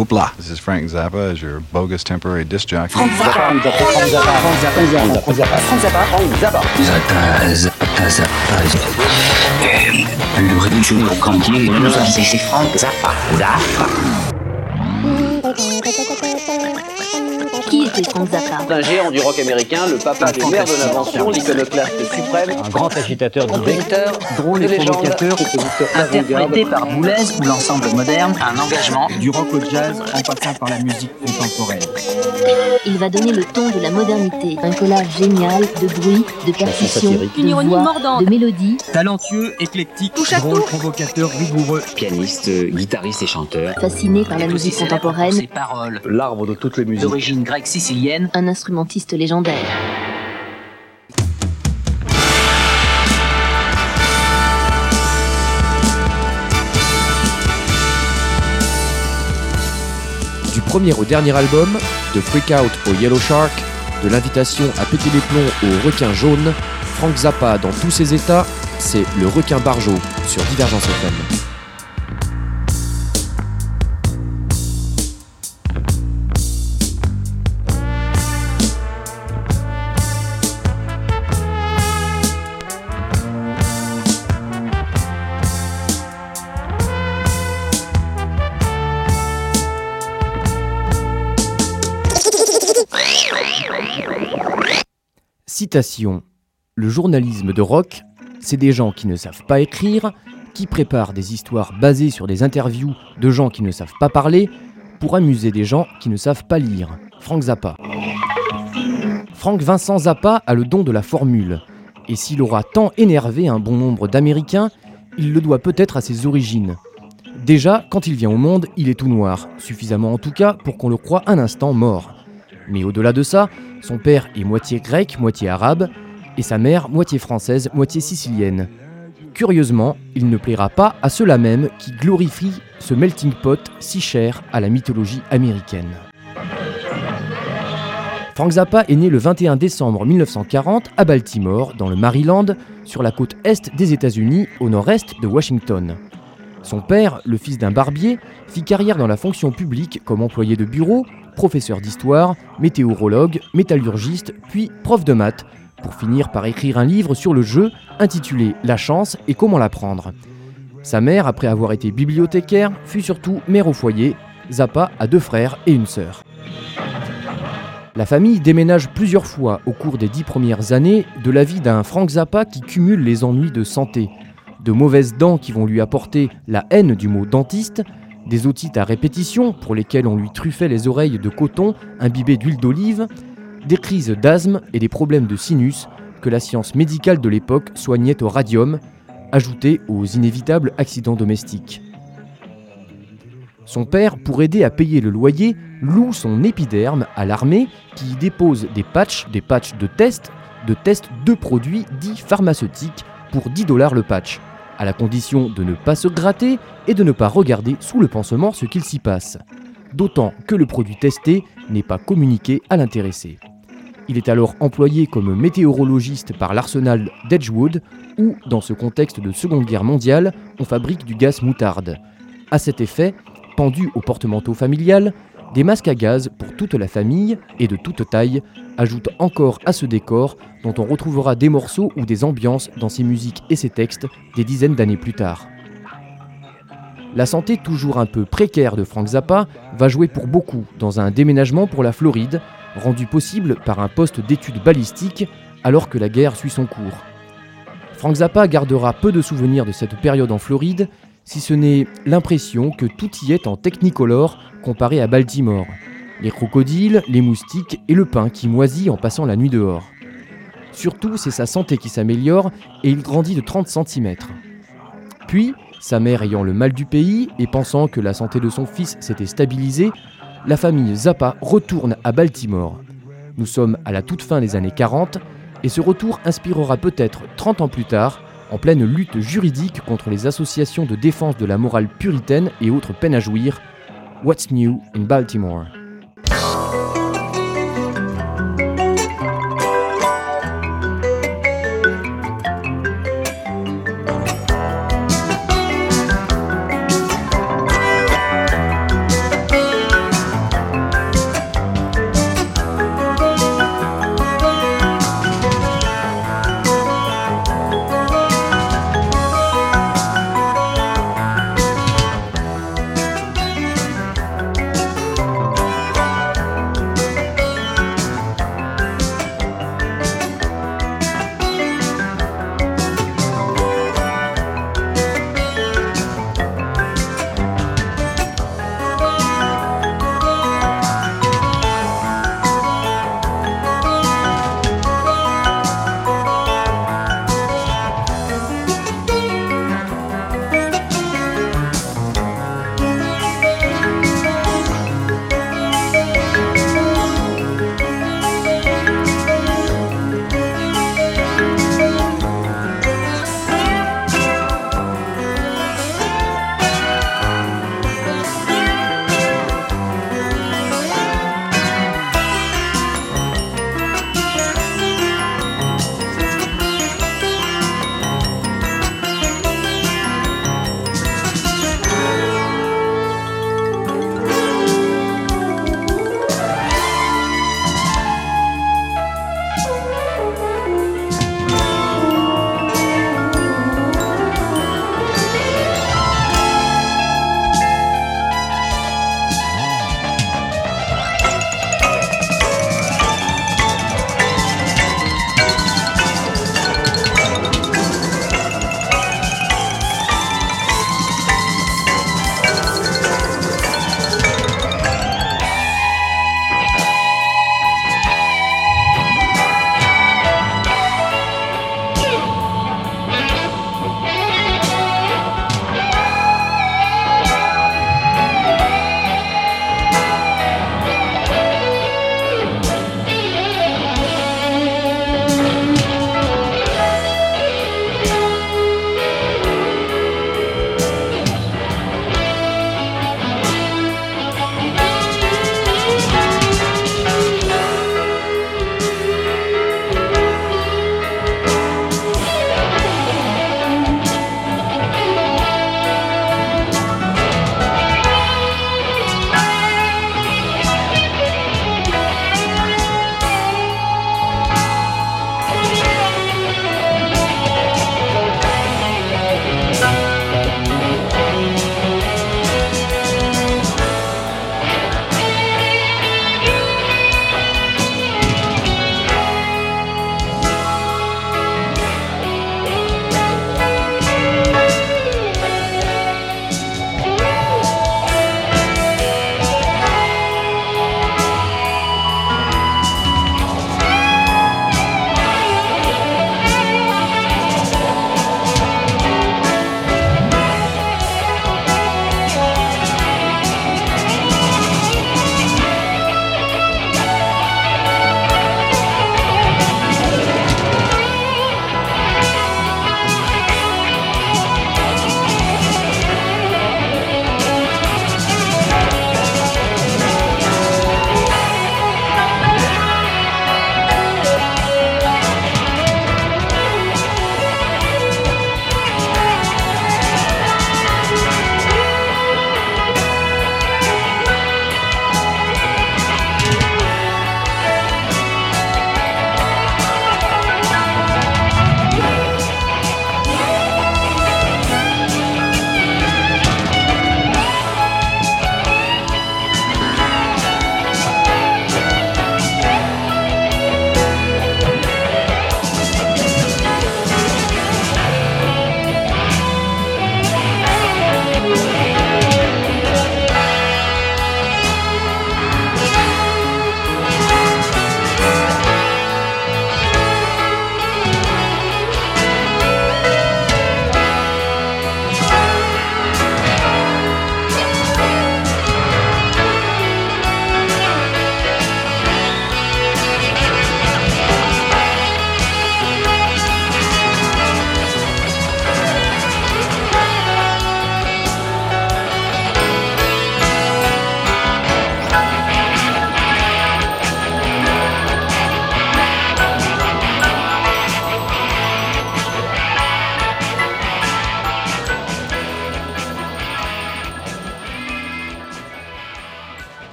Hoopla. This is Frank Zappa as your bogus temporary disc jockey. Frank Zappa. Frank Zappa. Frank Zappa. Frank Zappa. Frank Zappa. Frank Zappa. Zappa. Zappa. Zappa. Le ridicule candier, c'est Frank Zappa. Zappa. Zappa Un géant du rock américain, le papa des mères de l'invention, l'iconoclaste suprême, Un grand agitateur d'idées. Drôle de et provocateur, compositeur Interprété par Boulez ou l'ensemble moderne, un engagement du rock au jazz en passant par la musique contemporaine. Il va donner le ton de la modernité. Un collage génial de bruits, de de Une ironie voix, mordante. de mélodies. Talentueux, éclectique, drôle, tout. provocateur, rigoureux. pianiste, guitariste et chanteur. Fasciné par la musique contemporaine, Ses paroles, l'arbre de toutes les musiques. d'origine grecque sicilienne, un instrumentiste légendaire. Du premier au dernier album, de Freak Out au Yellow Shark, de l'invitation à péter les plombs au requin jaune, Frank Zappa dans tous ses états, c'est le requin barjo sur Divergence FM. Citation. Le journalisme de rock, c'est des gens qui ne savent pas écrire, qui préparent des histoires basées sur des interviews de gens qui ne savent pas parler, pour amuser des gens qui ne savent pas lire. Frank Zappa. Frank Vincent Zappa a le don de la formule, et s'il aura tant énervé un bon nombre d'Américains, il le doit peut-être à ses origines. Déjà, quand il vient au monde, il est tout noir, suffisamment en tout cas pour qu'on le croie un instant mort. Mais au-delà de ça, son père est moitié grec, moitié arabe, et sa mère moitié française, moitié sicilienne. Curieusement, il ne plaira pas à ceux-là même qui glorifient ce melting pot si cher à la mythologie américaine. Frank Zappa est né le 21 décembre 1940 à Baltimore, dans le Maryland, sur la côte est des États-Unis, au nord-est de Washington. Son père, le fils d'un barbier, fit carrière dans la fonction publique comme employé de bureau, professeur d'histoire, météorologue, métallurgiste, puis prof de maths, pour finir par écrire un livre sur le jeu intitulé La chance et comment l'apprendre. Sa mère, après avoir été bibliothécaire, fut surtout mère au foyer. Zappa a deux frères et une sœur. La famille déménage plusieurs fois au cours des dix premières années de la vie d'un Frank Zappa qui cumule les ennuis de santé, de mauvaises dents qui vont lui apporter la haine du mot dentiste, des otites à répétition pour lesquelles on lui truffait les oreilles de coton imbibé d'huile d'olive, des crises d'asthme et des problèmes de sinus que la science médicale de l'époque soignait au radium, ajoutés aux inévitables accidents domestiques. Son père, pour aider à payer le loyer, loue son épiderme à l'armée qui y dépose des patchs, des patchs de test, de tests de produits dits pharmaceutiques pour 10 dollars le patch, à la condition de ne pas se gratter et de ne pas regarder sous le pansement ce qu'il s'y passe. D'autant que le produit testé n'est pas communiqué à l'intéressé. Il est alors employé comme météorologiste par l'arsenal d'Edgewood, où, dans ce contexte de Seconde Guerre mondiale, on fabrique du gaz moutarde. À cet effet, pendu au porte-manteau familial, des masques à gaz pour toute la famille et de toute taille ajoutent encore à ce décor dont on retrouvera des morceaux ou des ambiances dans ses musiques et ses textes des dizaines d'années plus tard. La santé toujours un peu précaire de Frank Zappa va jouer pour beaucoup dans un déménagement pour la Floride, rendu possible par un poste d'études balistiques alors que la guerre suit son cours. Frank Zappa gardera peu de souvenirs de cette période en Floride, si ce n'est l'impression que tout y est en technicolor comparé à Baltimore. Les crocodiles, les moustiques et le pain qui moisit en passant la nuit dehors. Surtout, c'est sa santé qui s'améliore et il grandit de 30 cm. Puis, sa mère ayant le mal du pays et pensant que la santé de son fils s'était stabilisée, la famille Zappa retourne à Baltimore. Nous sommes à la toute fin des années 40 et ce retour inspirera peut-être 30 ans plus tard, en pleine lutte juridique contre les associations de défense de la morale puritaine et autres peines à jouir, What's New in Baltimore?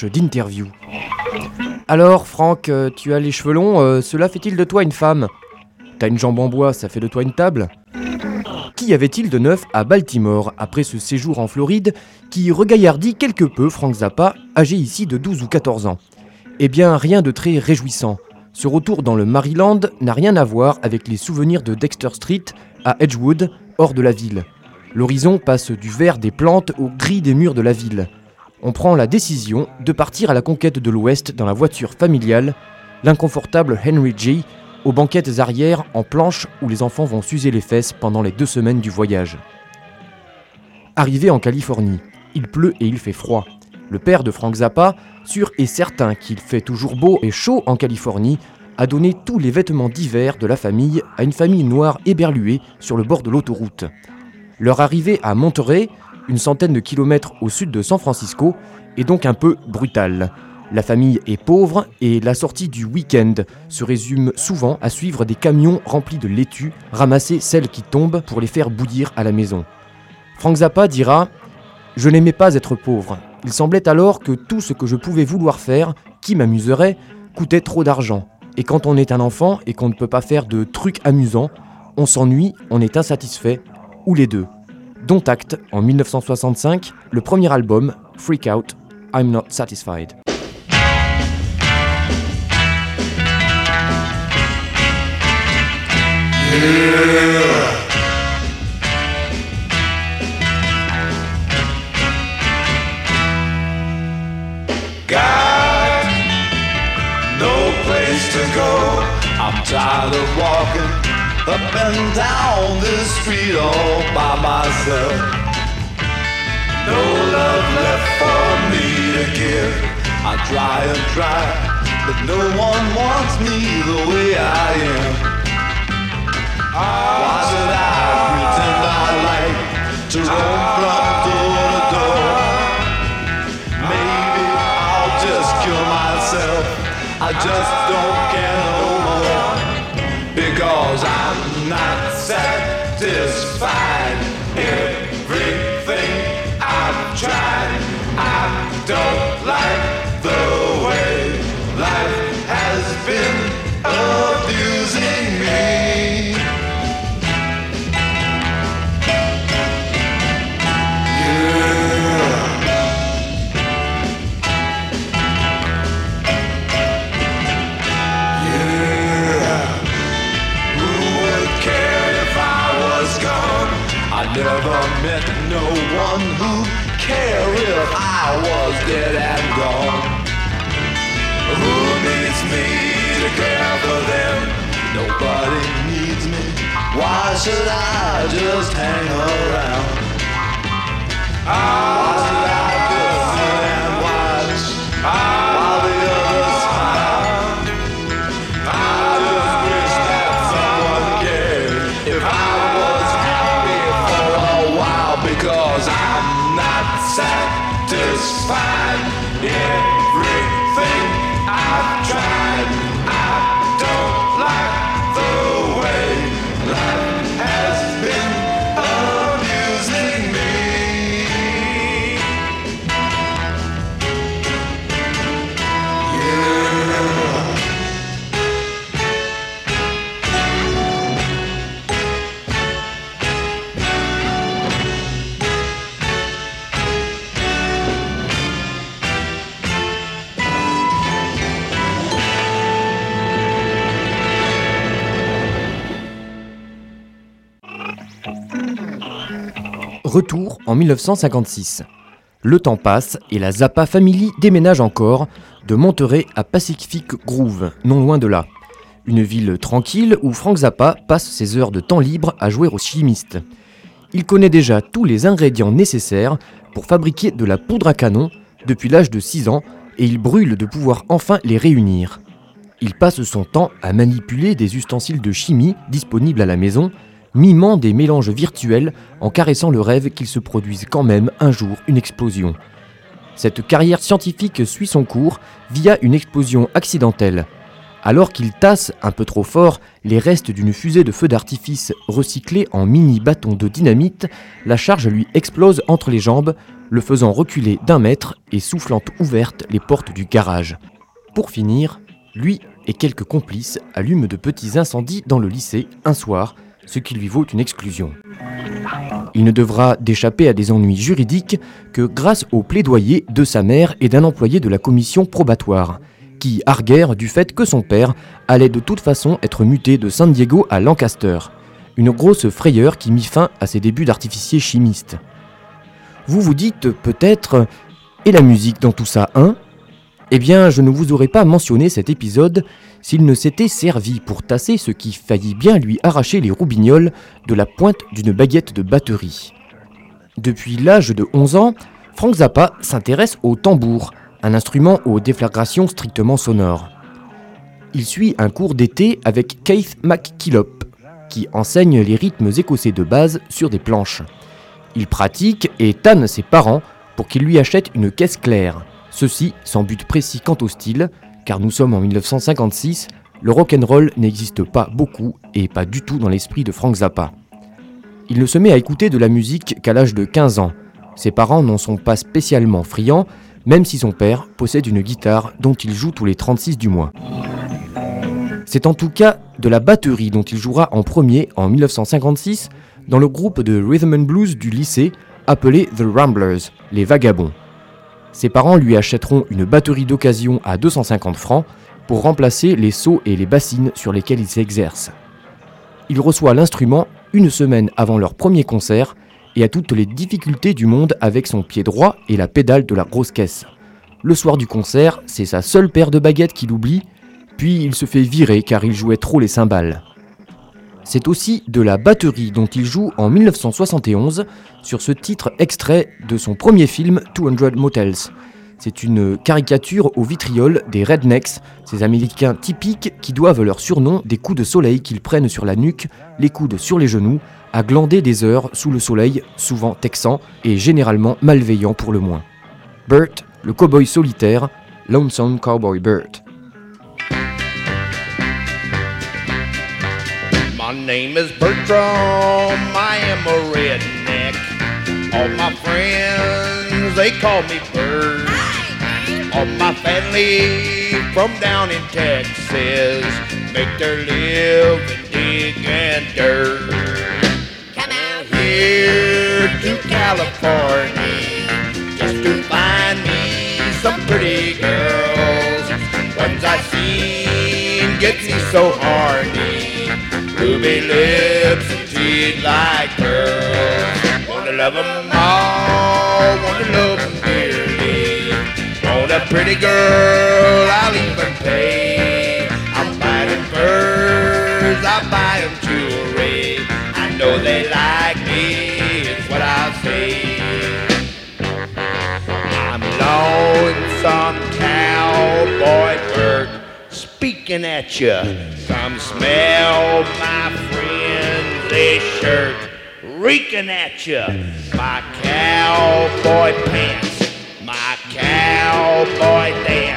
D'interview. Alors, Franck, euh, tu as les cheveux longs, euh, cela fait-il de toi une femme? T'as une jambe en bois, ça fait de toi une table? Qu'y avait-il de neuf à Baltimore après ce séjour en Floride qui regaillardit quelque peu Frank Zappa, âgé ici de 12 ou 14 ans? Eh bien, rien de très réjouissant. Ce retour dans le Maryland n'a rien à voir avec les souvenirs de Dexter Street à Edgewood, hors de la ville. L'horizon passe du vert des plantes au gris des murs de la ville. On prend la décision de partir à la conquête de l'Ouest dans la voiture familiale, l'inconfortable Henry J, aux banquettes arrière en planche où les enfants vont s'user les fesses pendant les deux semaines du voyage. Arrivé en Californie, il pleut et il fait froid. Le père de Frank Zappa, sûr et certain qu'il fait toujours beau et chaud en Californie, a donné tous les vêtements d'hiver de la famille à une famille noire éberluée sur le bord de l'autoroute. Leur arrivée à Monterey, une centaine de kilomètres au sud de San Francisco, est donc un peu brutale. La famille est pauvre et la sortie du week-end se résume souvent à suivre des camions remplis de laitue, ramasser celles qui tombent pour les faire bouillir à la maison. Frank Zappa dira Je n'aimais pas être pauvre. Il semblait alors que tout ce que je pouvais vouloir faire, qui m'amuserait, coûtait trop d'argent. Et quand on est un enfant et qu'on ne peut pas faire de trucs amusants, on s'ennuie, on est insatisfait, ou les deux. Dont acte en 1965, le premier album, Freak Out, I'm Not Satisfied. No place to go. I'm tired of walking up and down this street all by myself. No love left for me to give. I try and try, but no one wants me the way I am. Why should I pretend I like to roam from satisfied. I was dead and gone. Who needs me to care for them? Nobody needs me. Why should I just hang around? I Retour en 1956. Le temps passe et la Zappa Family déménage encore de Monterey à Pacific Grove, non loin de là. Une ville tranquille où Frank Zappa passe ses heures de temps libre à jouer au chimiste. Il connaît déjà tous les ingrédients nécessaires pour fabriquer de la poudre à canon depuis l'âge de 6 ans et il brûle de pouvoir enfin les réunir. Il passe son temps à manipuler des ustensiles de chimie disponibles à la maison, mimant des mélanges virtuels en caressant le rêve qu'il se produise quand même un jour une explosion. Cette carrière scientifique suit son cours via une explosion accidentelle. Alors qu'il tasse un peu trop fort les restes d'une fusée de feu d'artifice recyclée en mini bâtons de dynamite, la charge lui explose entre les jambes, le faisant reculer d'un mètre et soufflant ouvertes les portes du garage. Pour finir, lui et quelques complices allument de petits incendies dans le lycée un soir, ce qui lui vaut une exclusion. Il ne devra d'échapper à des ennuis juridiques que grâce au plaidoyer de sa mère et d'un employé de la commission probatoire, qui arguèrent du fait que son père allait de toute façon être muté de San Diego à Lancaster, une grosse frayeur qui mit fin à ses débuts d'artificier chimiste. Vous vous dites peut-être, et la musique dans tout ça, hein? Eh bien, je ne vous aurais pas mentionné cet épisode s'il ne s'était servi pour tasser ce qui faillit bien lui arracher les roubignoles de la pointe d'une baguette de batterie. Depuis l'âge de 11 ans, Frank Zappa s'intéresse au tambour, un instrument aux déflagrations strictement sonores. Il suit un cours d'été avec Keith McKillop, qui enseigne les rythmes écossais de base sur des planches. Il pratique et tanne ses parents pour qu'ils lui achètent une caisse claire, ceci sans but précis quant au style, car nous sommes en 1956, le rock'n'roll n'existe pas beaucoup et pas du tout dans l'esprit de Frank Zappa. Il ne se met à écouter de la musique qu'à l'âge de 15 ans. Ses parents n'en sont pas spécialement friands, même si son père possède une guitare dont il joue tous les 36 du mois. C'est en tout cas de la batterie dont il jouera en premier en 1956 dans le groupe de rhythm and blues du lycée appelé The Ramblers, les Vagabonds. Ses parents lui achèteront une batterie d'occasion à 250 francs pour remplacer les seaux et les bassines sur lesquels il s'exerce. Il reçoit l'instrument une semaine avant leur premier concert et a toutes les difficultés du monde avec son pied droit et la pédale de la grosse caisse. Le soir du concert, c'est sa seule paire de baguettes qu'il oublie, puis il se fait virer car il jouait trop les cymbales. C'est aussi de la batterie dont il joue en 1971 sur ce titre extrait de son premier film 200 Motels. C'est une caricature au vitriol des Rednecks, ces Américains typiques qui doivent leur surnom des coups de soleil qu'ils prennent sur la nuque, les coudes sur les genoux, à glander des heures sous le soleil, souvent texan et généralement malveillant pour le moins. Burt, le cowboy solitaire, Lonesome Cowboy Burt. My name is Bertram, I am a redneck. All my friends, they call me Bert. All my family from down in Texas make their living digging dirt. Come out here to California just to find me some pretty girls. Ones I've seen get me so horny. Ruby lips and teeth like pearls. Wanna love 'em all, wanna love 'em dearly. Want a pretty girl, I'll even pay. I'm buying furs, I buy 'em jewelry. I know they like me, it's what I'll say. I'm lonesome cowboy bird speaking at you. Come smell my friend's a shirt reeking at you. My cowboy pants, my cowboy dance,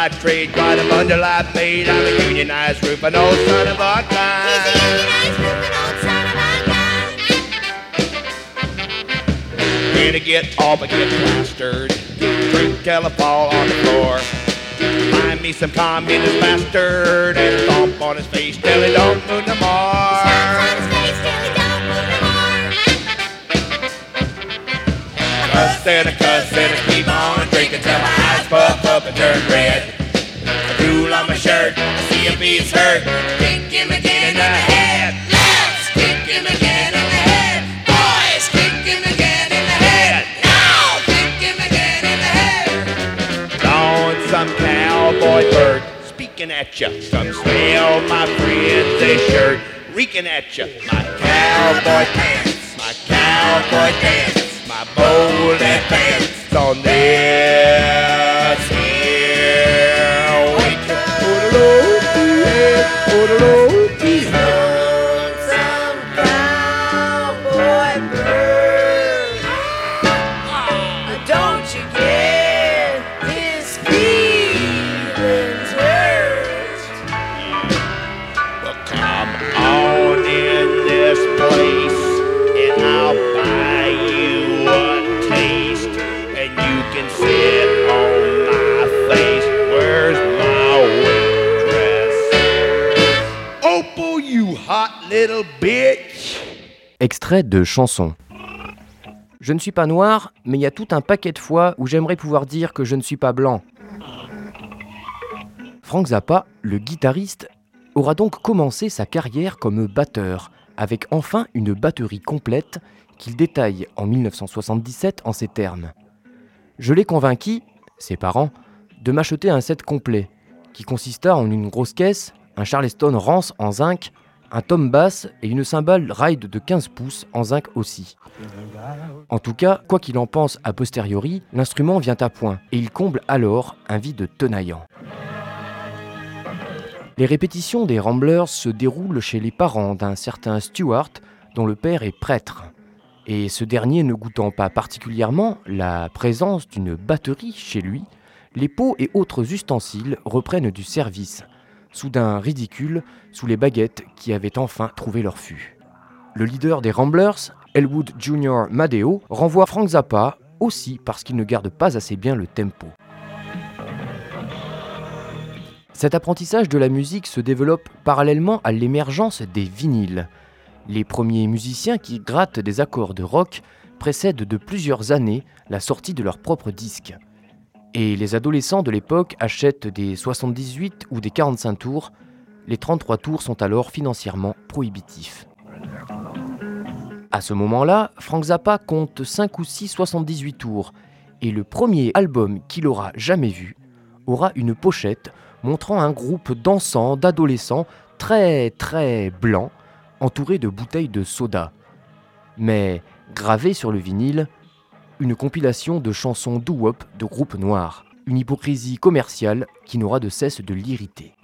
by trade, got a bundle I made. I'm a unionized roofer, no son of a gun. Gonna get off and get plastered. Drink till I fall on the floor. Find me some communist bastard and stomp on his face till he don't move no more. fuss and a cuss and I keep on drinking till my puff up and turn red. A drool on my shirt, I see if he's hurt. Kick him again in the head. Let's kick him again in the head. Boys, kick him again in the head. Now, kick him again in the head. Lonesome cowboy bird speaking at you. Come smell my friend's a shirt reeking at you. My cowboy pants, my cowboy pants, my bowling pants on this De chanson. Je ne suis pas noir, mais il y a tout un paquet de fois où j'aimerais pouvoir dire que je ne suis pas blanc. Frank Zappa, le guitariste, aura donc commencé sa carrière comme batteur, avec enfin une batterie complète qu'il détaille en 1977 en ces termes. Je l'ai convaincu, ses parents, de m'acheter un set complet, qui consista en une grosse caisse, un Charleston Rance en zinc, un tom bass et une cymbale ride de 15 pouces en zinc aussi. En tout cas, quoi qu'il en pense a posteriori, l'instrument vient à point et il comble alors un vide tenaillant. Les répétitions des Ramblers se déroulent chez les parents d'un certain Stuart dont le père est prêtre. Et ce dernier ne goûtant pas particulièrement la présence d'une batterie chez lui, les pots et autres ustensiles reprennent du service, soudain ridicule sous les baguettes qui avaient enfin trouvé leur fût. Le leader des Ramblers, Elwood Jr. Madeo, renvoie Frank Zappa aussi parce qu'il ne garde pas assez bien le tempo. Cet apprentissage de la musique se développe parallèlement à l'émergence des vinyles. Les premiers musiciens qui grattent des accords de rock précèdent de plusieurs années la sortie de leur propre disque. Et les adolescents de l'époque achètent des 78 ou des 45 tours. Les 33 tours sont alors financièrement prohibitifs. À ce moment-là, Frank Zappa compte 5 ou 6 78 tours, et le premier album qu'il aura jamais vu aura une pochette montrant un groupe dansant d'adolescents très très blancs, entourés de bouteilles de soda. Mais gravé sur le vinyle, une compilation de chansons doo-wop de groupes noirs, une hypocrisie commerciale qui n'aura de cesse de l'irriter.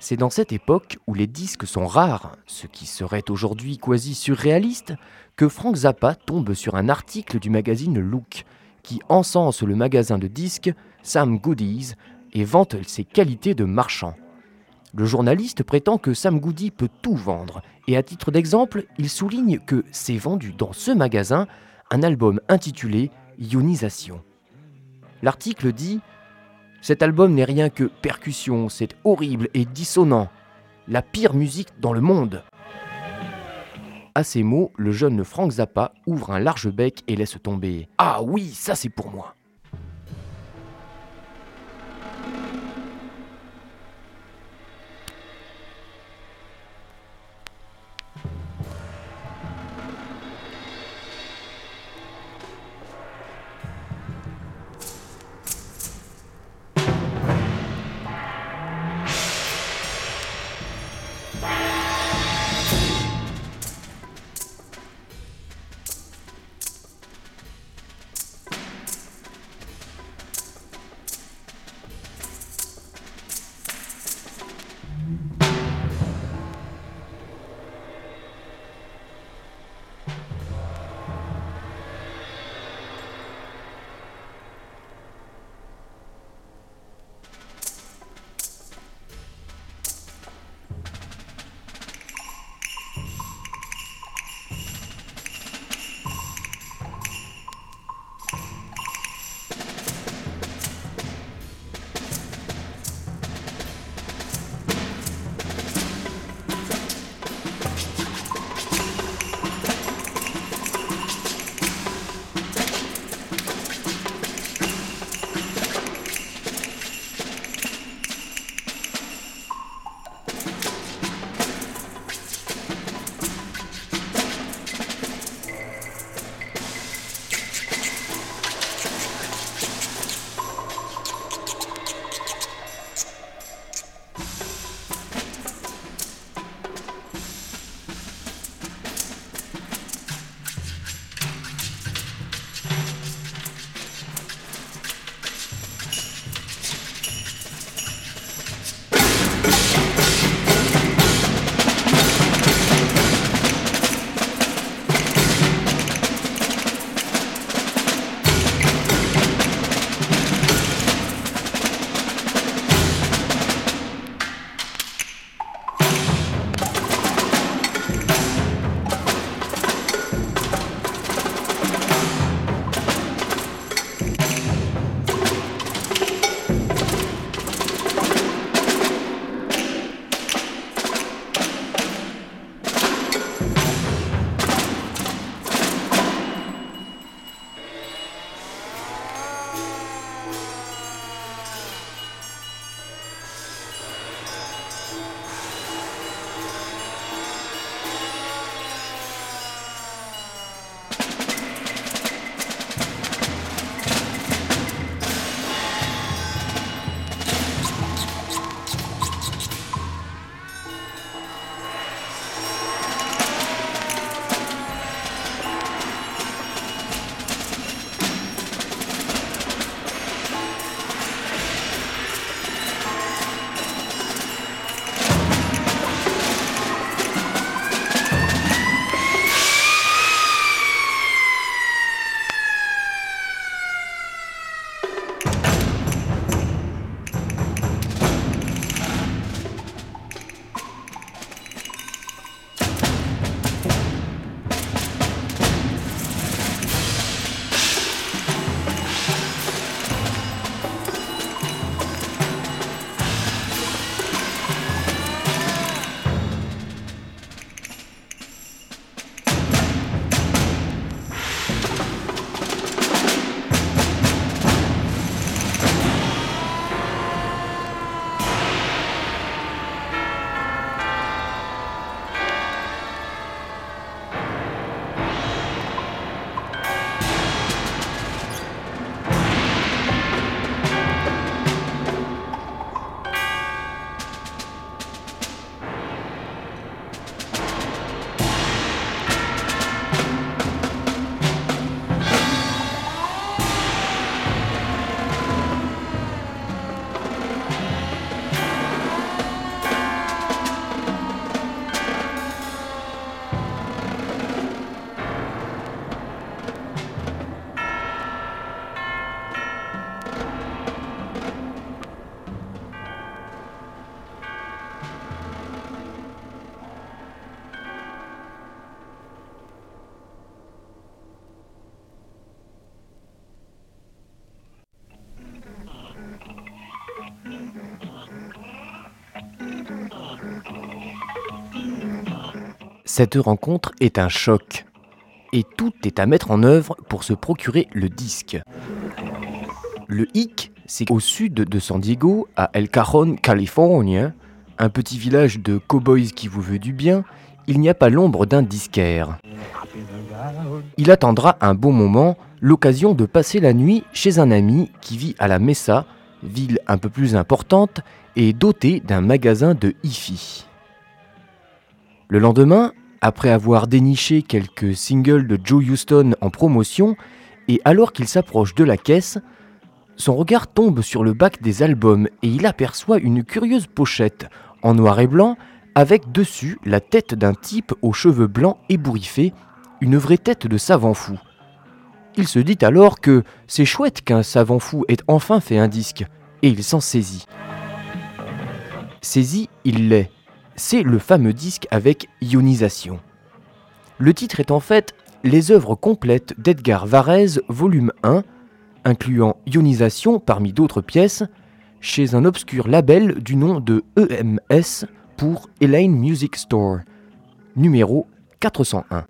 C'est dans cette époque où les disques sont rares, ce qui serait aujourd'hui quasi surréaliste, que Frank Zappa tombe sur un article du magazine Look, qui encense le magasin de disques Sam Goodies et vante ses qualités de marchand. Le journaliste prétend que Sam Goody peut tout vendre, et à titre d'exemple, il souligne que s'est vendu dans ce magasin un album intitulé Ionisation. L'article dit Cet album n'est rien que percussion, c'est horrible et dissonant, la pire musique dans le monde. À ces mots, le jeune Frank Zappa ouvre un large bec et laisse tomber Ah oui, ça c'est pour moi. Cette rencontre est un choc. Et tout est à mettre en œuvre pour se procurer le disque. Le hic, c'est au sud de San Diego, à El Cajon, California, un petit village de cow-boys qui vous veut du bien, il n'y a pas l'ombre d'un disquaire. Il attendra un bon moment l'occasion de passer la nuit chez un ami qui vit à la Mesa, ville un peu plus importante et dotée d'un magasin de hi-fi. Le lendemain, après avoir déniché quelques singles de Joe Houston en promotion, et alors qu'il s'approche de la caisse, son regard tombe sur le bac des albums et il aperçoit une curieuse pochette en noir et blanc avec dessus la tête d'un type aux cheveux blancs ébouriffés, une vraie tête de savant fou. Il se dit alors que c'est chouette qu'un savant fou ait enfin fait un disque, et il s'en saisit. Saisi, il l'est. C'est le fameux disque avec ionisation. Le titre est en fait Les œuvres complètes d'Edgar Varèse, volume 1, incluant ionisation parmi d'autres pièces, chez un obscur label du nom de EMS pour Elaine Music Store, numéro 401.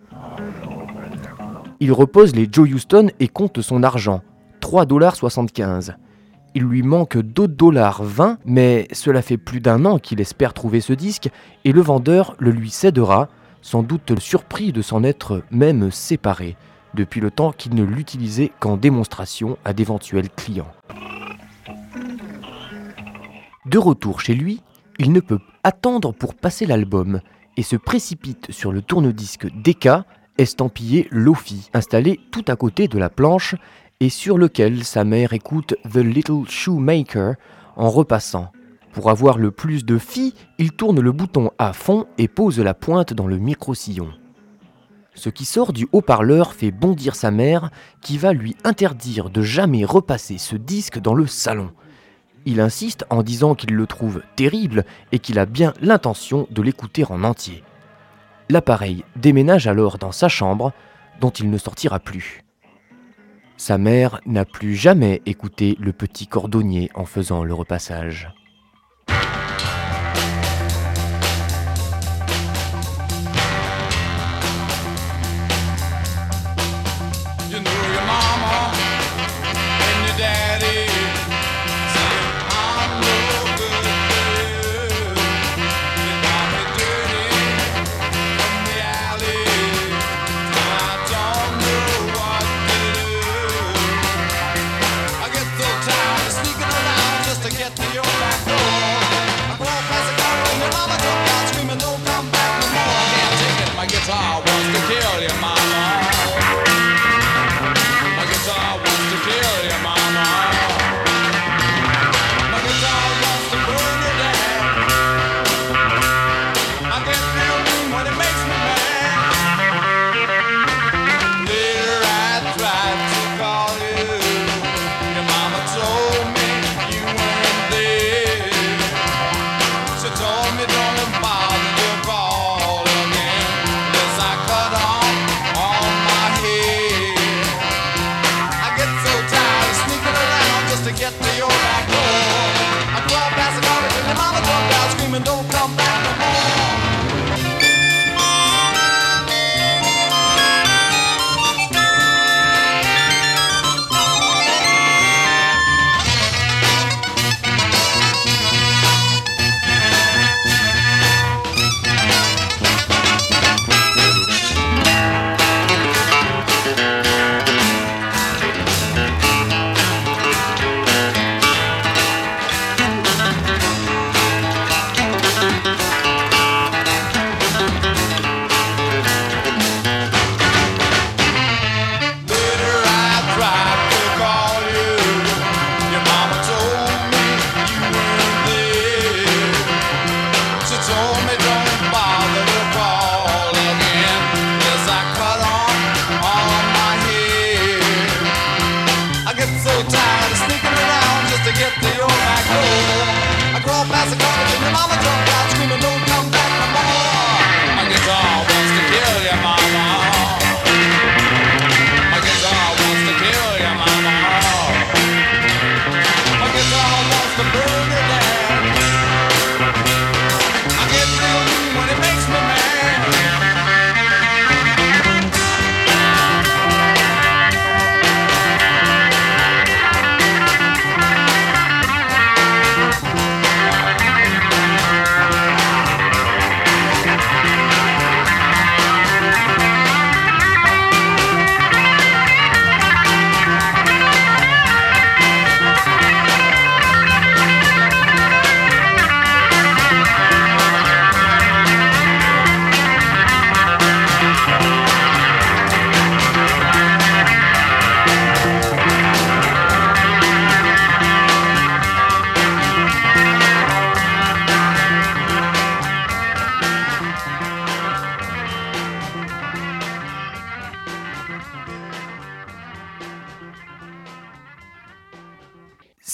Il repose les Joe Houston et compte son argent, 3,75$. Il lui manque 2,20$, mais cela fait plus d'un an qu'il espère trouver ce disque et le vendeur le lui cédera, sans doute surpris de s'en être même séparé, depuis le temps qu'il ne l'utilisait qu'en démonstration à d'éventuels clients. De retour chez lui, il ne peut attendre pour passer l'album et se précipite sur le tourne-disque Decca estampillé Lofi, installé tout à côté de la planche et sur lequel sa mère écoute The Little Shoemaker en repassant. Pour avoir le plus de filles, il tourne le bouton à fond et pose la pointe dans le micro-sillon. Ce qui sort du haut-parleur fait bondir sa mère qui va lui interdire de jamais repasser ce disque dans le salon. Il insiste en disant qu'il le trouve terrible et qu'il a bien l'intention de l'écouter en entier. L'appareil déménage alors dans sa chambre, dont il ne sortira plus. Sa mère n'a plus jamais écouté le petit cordonnier en faisant le repassage.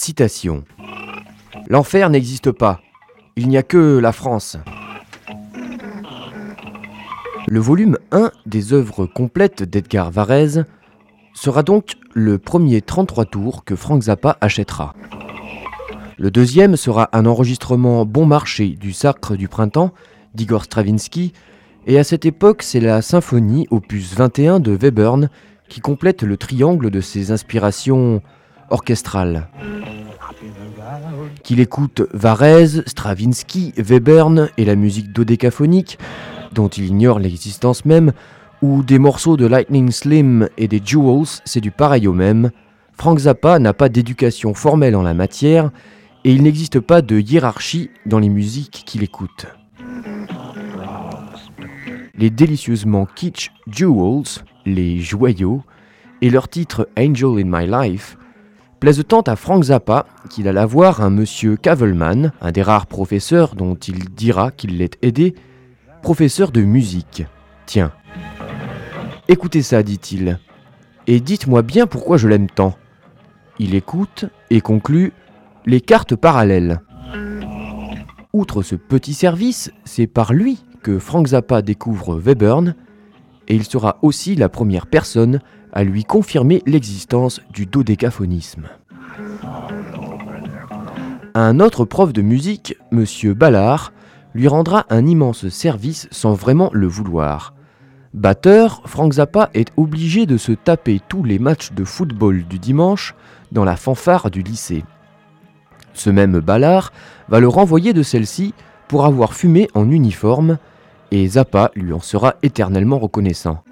Citation. L'enfer n'existe pas. Il n'y a que la France. Le volume 1 des œuvres complètes d'Edgar Varèse sera donc le premier 33 tours que Frank Zappa achètera. Le deuxième sera un enregistrement bon marché du Sacre du Printemps d'Igor Stravinsky, et à cette époque c'est la symphonie opus 21 de Webern qui complète le triangle de ses inspirations orchestrales. Qu'il écoute Varèse, Stravinsky, Webern et la musique dodécaphonique, dont il ignore l'existence même, ou des morceaux de Lightning Slim et des Jewels, c'est du pareil au même. Frank Zappa n'a pas d'éducation formelle en la matière et il n'existe pas de hiérarchie dans les musiques qu'il écoute. Les délicieusement kitsch Jewels, les joyaux, et leur titre Angel in My Life plaisent tant à Frank Zappa qu'il alla voir un monsieur Kavelman, un des rares professeurs dont il dira qu'il l'ait aidé, professeur de musique. Tiens, écoutez ça, dit-il, et dites-moi bien pourquoi je l'aime tant. Il écoute et conclut les cartes parallèles. Outre ce petit service, c'est par lui que Frank Zappa découvre Webern, et il sera aussi la première personne à lui confirmer l'existence du dodécaphonisme. Un autre prof de musique, M. Ballard, lui rendra un immense service sans vraiment le vouloir. Batteur, Frank Zappa est obligé de se taper tous les matchs de football du dimanche dans la fanfare du lycée. Ce même Ballard va le renvoyer de celle-ci pour avoir fumé en uniforme, et Zappa lui en sera éternellement reconnaissant.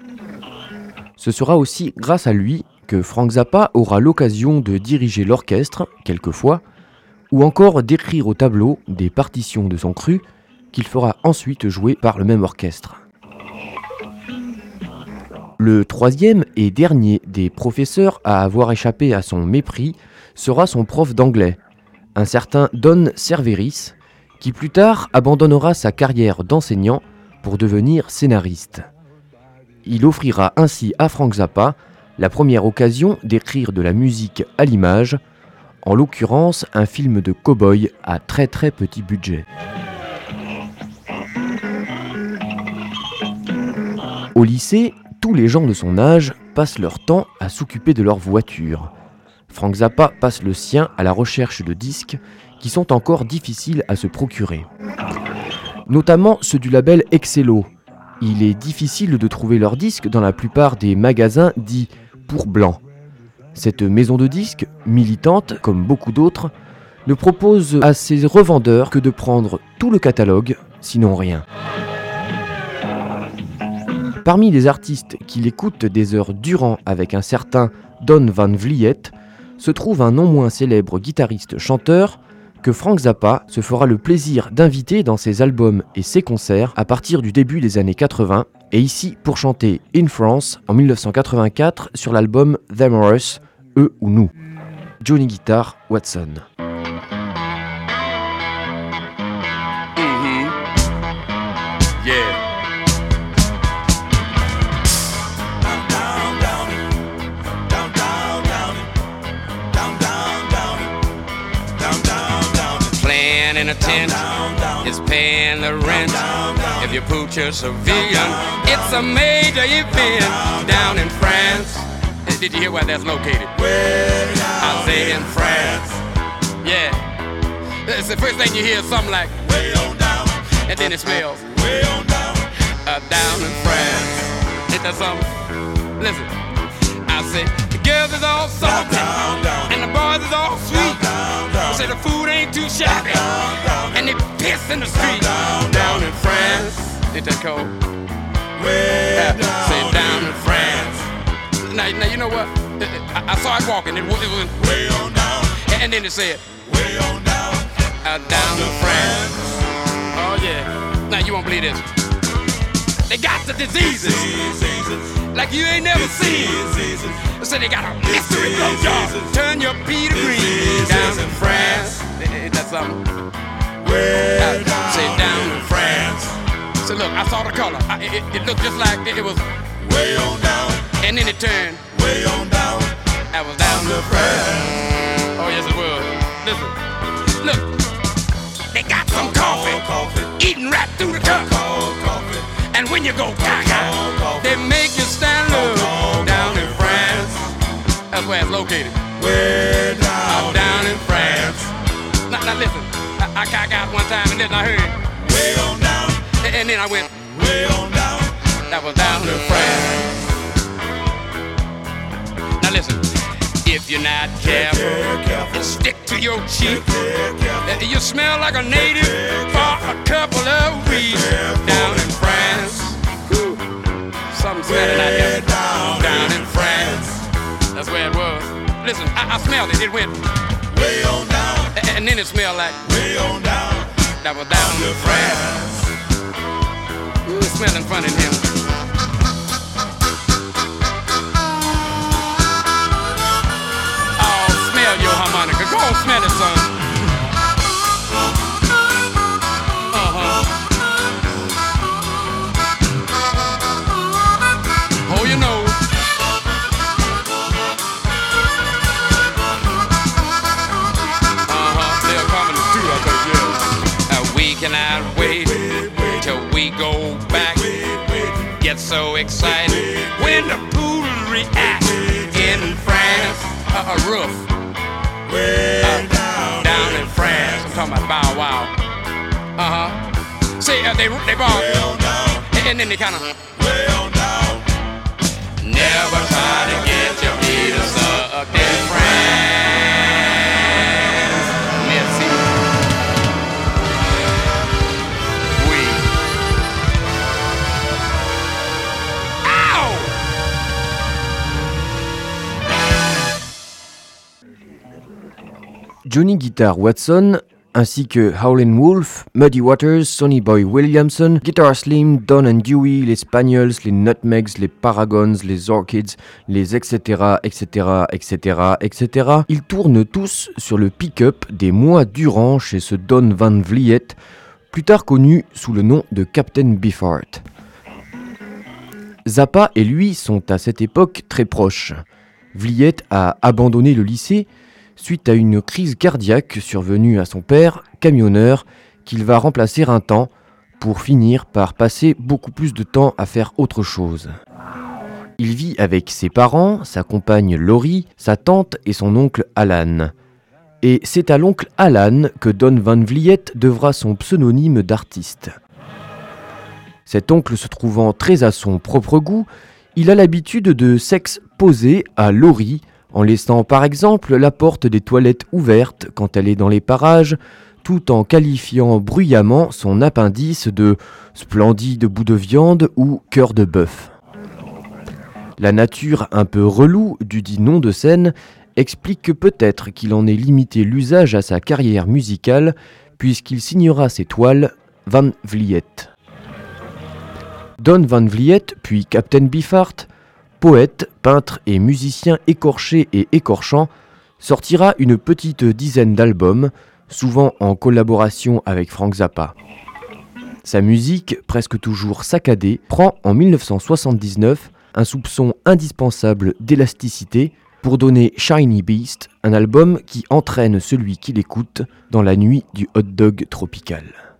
Ce sera aussi grâce à lui que Frank Zappa aura l'occasion de diriger l'orchestre, quelquefois, ou encore d'écrire au tableau des partitions de son cru qu'il fera ensuite jouer par le même orchestre. Le troisième et dernier des professeurs à avoir échappé à son mépris sera son prof d'anglais, un certain Don Cerveris, qui plus tard abandonnera sa carrière d'enseignant pour devenir scénariste. Il offrira ainsi à Frank Zappa la première occasion d'écrire de la musique à l'image, en l'occurrence un film de cow-boy à très très petit budget. Au lycée, tous les gens de son âge passent leur temps à s'occuper de leur voiture. Frank Zappa passe le sien à la recherche de disques qui sont encore difficiles à se procurer. Notamment ceux du label Excello. Il est difficile de trouver leurs disques dans la plupart des magasins dits pour blancs. Cette maison de disques, militante comme beaucoup d'autres, ne propose à ses revendeurs que de prendre tout le catalogue, sinon rien. Parmi les artistes qu'il écoute des heures durant avec un certain Don Van Vliet, se trouve un non moins célèbre guitariste-chanteur que Frank Zappa se fera le plaisir d'inviter dans ses albums et ses concerts à partir du début des années 80, et ici pour chanter In France en 1984 sur l'album Them or Us, Eux ou Nous. Johnny Guitar Watson. Paying the rent. If you pooch a civilian, it's a major event down in France. Did you hear where that's located? I say in France. Yeah. It's the first thing you hear something like and then it smells uh, down in France. Ain't that something? Listen, I say the girls is all salty, and the boys is all sweet. I say the food ain't too shabby, and they piss in the street down in France. Ain't that cold? Yeah, say down in France. Now, now you know what? I, I saw it walking. It was, it was way on down, and then it said way on down, uh, down in France. Oh yeah. Now you won't believe this. They got the diseases like you ain't never seen. So they got a mystery blow job. Turn your pea to green down in France. That's something. Say down in France. So look, I saw the color. I, it, it- looked just like it, it was way on down, and then it turned way on down. I was down in France. Oh yes, it was. listen. Look, they got some coffee, coffee. eating right through the cup. And when you go gaga, they make you stand up down in France. That's where it's located. Way down, down in France. Now, now listen, I, got got one time and then I heard way on down, and, then I went way on down. That was down in France. Now listen, if you're not careful, and stick to your cheek, you smell like a native for a couple of weeks down in France. Whew. Something smelling out here down, down in France. That's where it was. Listen, I, I smelled it. It went way on and then it smelled like way on down. That was down in France. Ooh, it's smelling funny in so excited when the pool reacts in France. Uh, a roof. Uh, down in France. I'm talking about Bow Wow. Uh huh. See, uh, they they ball. And, and then they kind of. Never try to get your feet sucked in France. Johnny Guitar Watson, ainsi que Howlin' Wolf, Muddy Waters, Sonny Boy Williamson, Guitar Slim, Don and Dewey, les Spaniels, les Nutmegs, les Paragons, les Orchids, les etc., etc., etc., etc. Ils tournent tous sur le pick-up des mois durant chez ce Don Van Vliet, plus tard connu sous le nom de Captain Beefheart. Zappa et lui sont à cette époque très proches. Vliet a abandonné le lycée suite à une crise cardiaque survenue à son père, camionneur, qu'il va remplacer un temps pour finir par passer beaucoup plus de temps à faire autre chose. Il vit avec ses parents, sa compagne Laurie, sa tante et son oncle Alan. Et c'est à l'oncle Alan que Don Van Vliet devra son pseudonyme d'artiste. Cet oncle se trouvant très à son propre goût, il a l'habitude de s'exposer à Laurie en laissant par exemple la porte des toilettes ouverte quand elle est dans les parages, tout en qualifiant bruyamment son appendice de splendide bout de viande ou cœur de bœuf. La nature un peu relou du dit nom de scène explique que peut-être qu'il en ait limité l'usage à sa carrière musicale, puisqu'il signera ses toiles Van Vliet. Don Van Vliet, puis Captain Beefheart, poète, peintre et musicien écorché et écorchant, sortira une petite dizaine d'albums, souvent en collaboration avec Frank Zappa. Sa musique, presque toujours saccadée, prend en 1979 un soupçon indispensable d'élasticité pour donner Shiny Beast, un album qui entraîne celui qui l'écoute dans la nuit du hot dog tropical.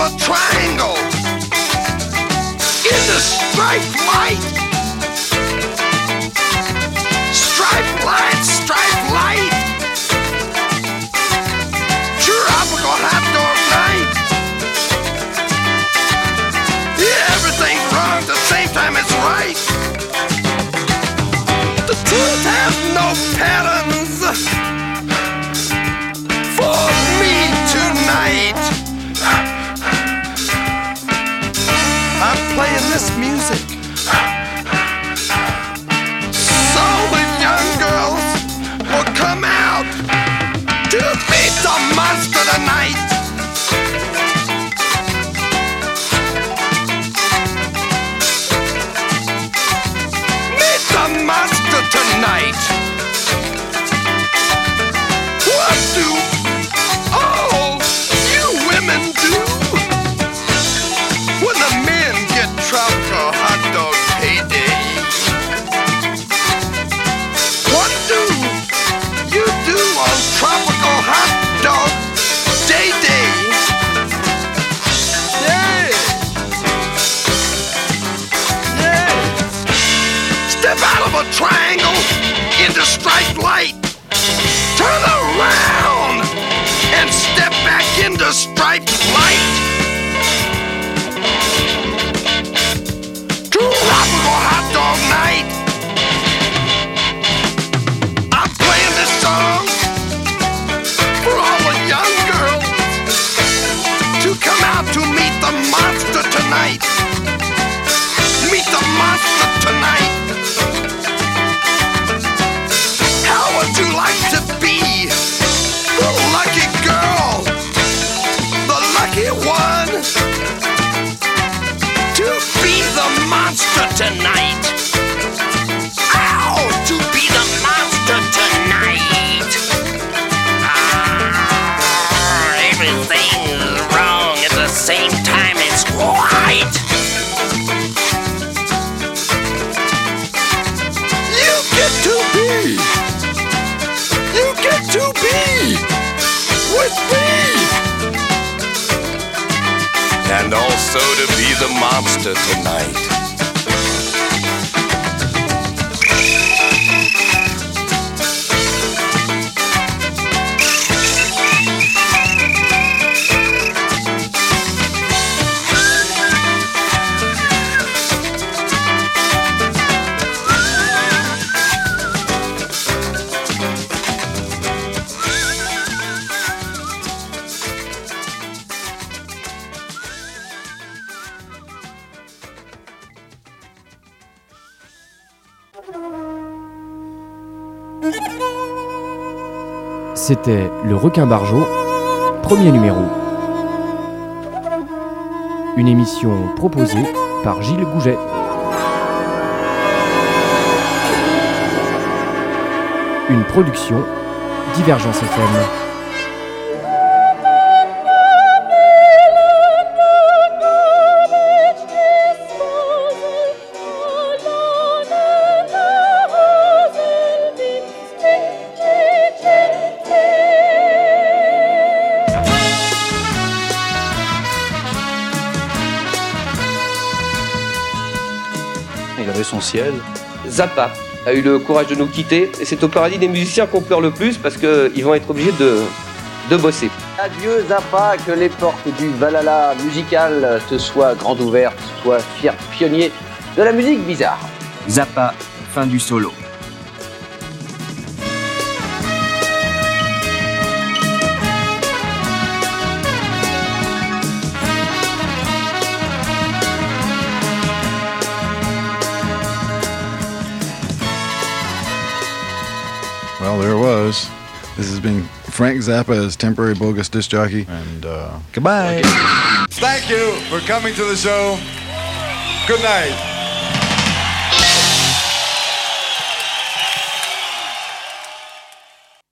never trying. so to be the monster tonight. C'était Le Requin Barjot, premier numéro. Une émission proposée par Gilles Gouget. Une production Divergence FM. Zappa a eu le courage de nous quitter et c'est au paradis des musiciens qu'on pleure le plus parce qu'ils vont être obligés de, de bosser. Adieu Zappa, que les portes du Valhalla musical te soient grandes ouvertes, sois fier pionnier de la musique bizarre. Zappa, fin du solo. Zappa as temporary bogus disc jockey. And uh, goodbye. Thank you for coming to the show. Good night.